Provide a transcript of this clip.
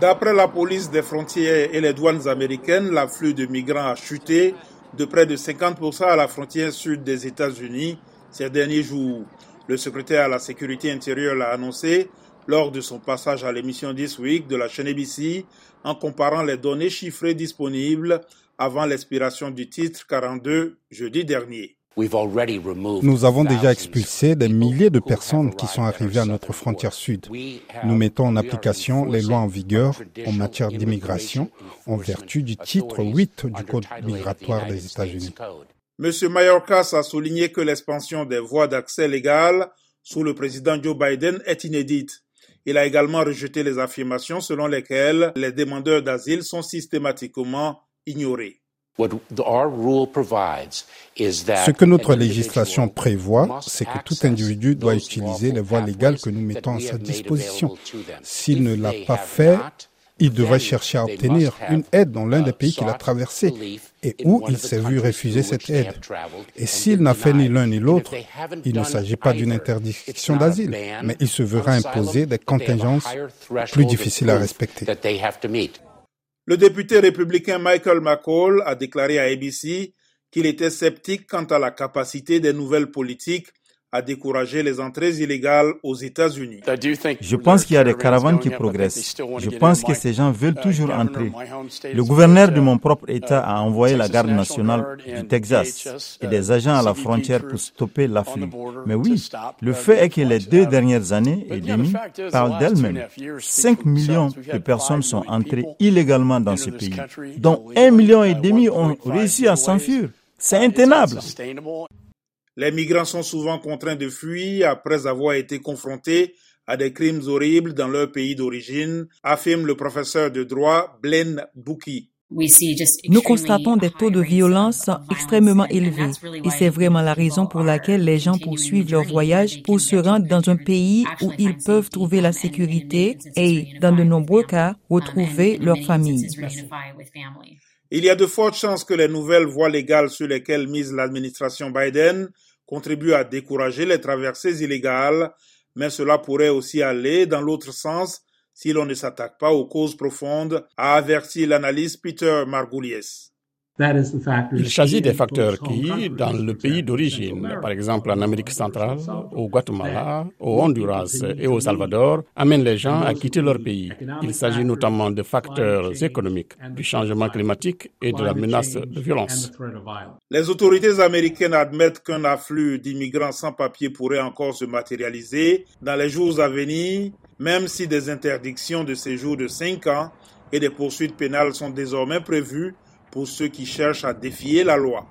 D'après la police des frontières et les douanes américaines, l'afflux de migrants a chuté de près de 50% à la frontière sud des États-Unis ces derniers jours. Le secrétaire à la sécurité intérieure l'a annoncé lors de son passage à l'émission This Week de la chaîne ABC en comparant les données chiffrées disponibles avant l'expiration du titre 42 jeudi dernier. Nous avons déjà expulsé des milliers de personnes qui sont arrivées à notre frontière sud. Nous mettons en application les lois en vigueur en matière d'immigration en vertu du titre 8 du Code migratoire des États-Unis. M. Mayorkas a souligné que l'expansion des voies d'accès légales sous le président Joe Biden est inédite. Il a également rejeté les affirmations selon lesquelles les demandeurs d'asile sont systématiquement ignorés. Ce que notre législation prévoit, c'est que tout individu doit utiliser les voies légales que nous mettons à sa disposition. S'il ne l'a pas fait, il devrait chercher à obtenir une aide dans l'un des pays qu'il a traversé et où il s'est vu refuser cette aide. Et s'il n'a fait ni l'un ni l'autre, il ne s'agit pas d'une interdiction d'asile, mais il se verra imposer des contingences plus difficiles à respecter. Le député républicain Michael McCall a déclaré à ABC qu'il était sceptique quant à la capacité des nouvelles politiques à décourager les entrées illégales aux États-Unis. Je pense qu'il y a des caravanes qui progressent. Je pense que ces gens veulent toujours entrer. Le gouverneur de mon propre État a envoyé la garde nationale du Texas et des agents à la frontière pour stopper l'afflux. Mais oui, le fait est que les deux dernières années et demie parlent d'elles-mêmes. 5 millions de personnes sont entrées illégalement dans ce pays, dont un million et demi ont réussi à s'enfuir. C'est intenable. Les migrants sont souvent contraints de fuir après avoir été confrontés à des crimes horribles dans leur pays d'origine, affirme le professeur de droit Blaine Bouki. Nous constatons des taux de violence extrêmement élevés et c'est vraiment la raison pour laquelle les gens poursuivent leur voyage pour se rendre dans un pays où ils peuvent trouver la sécurité et, dans de nombreux cas, retrouver leur famille. Il y a de fortes chances que les nouvelles voies légales sur lesquelles mise l'administration Biden contribue à décourager les traversées illégales, mais cela pourrait aussi aller dans l'autre sens si l'on ne s'attaque pas aux causes profondes, a averti l'analyste Peter Margulies. Il s'agit des facteurs qui, dans le pays d'origine, par exemple en Amérique centrale, au Guatemala, au Honduras et au Salvador, amènent les gens à quitter leur pays. Il s'agit notamment de facteurs économiques, du changement climatique et de la menace de violence. Les autorités américaines admettent qu'un afflux d'immigrants sans papier pourrait encore se matérialiser dans les jours à venir, même si des interdictions de séjour de 5 ans et des poursuites pénales sont désormais prévues pour ceux qui cherchent à défier la loi.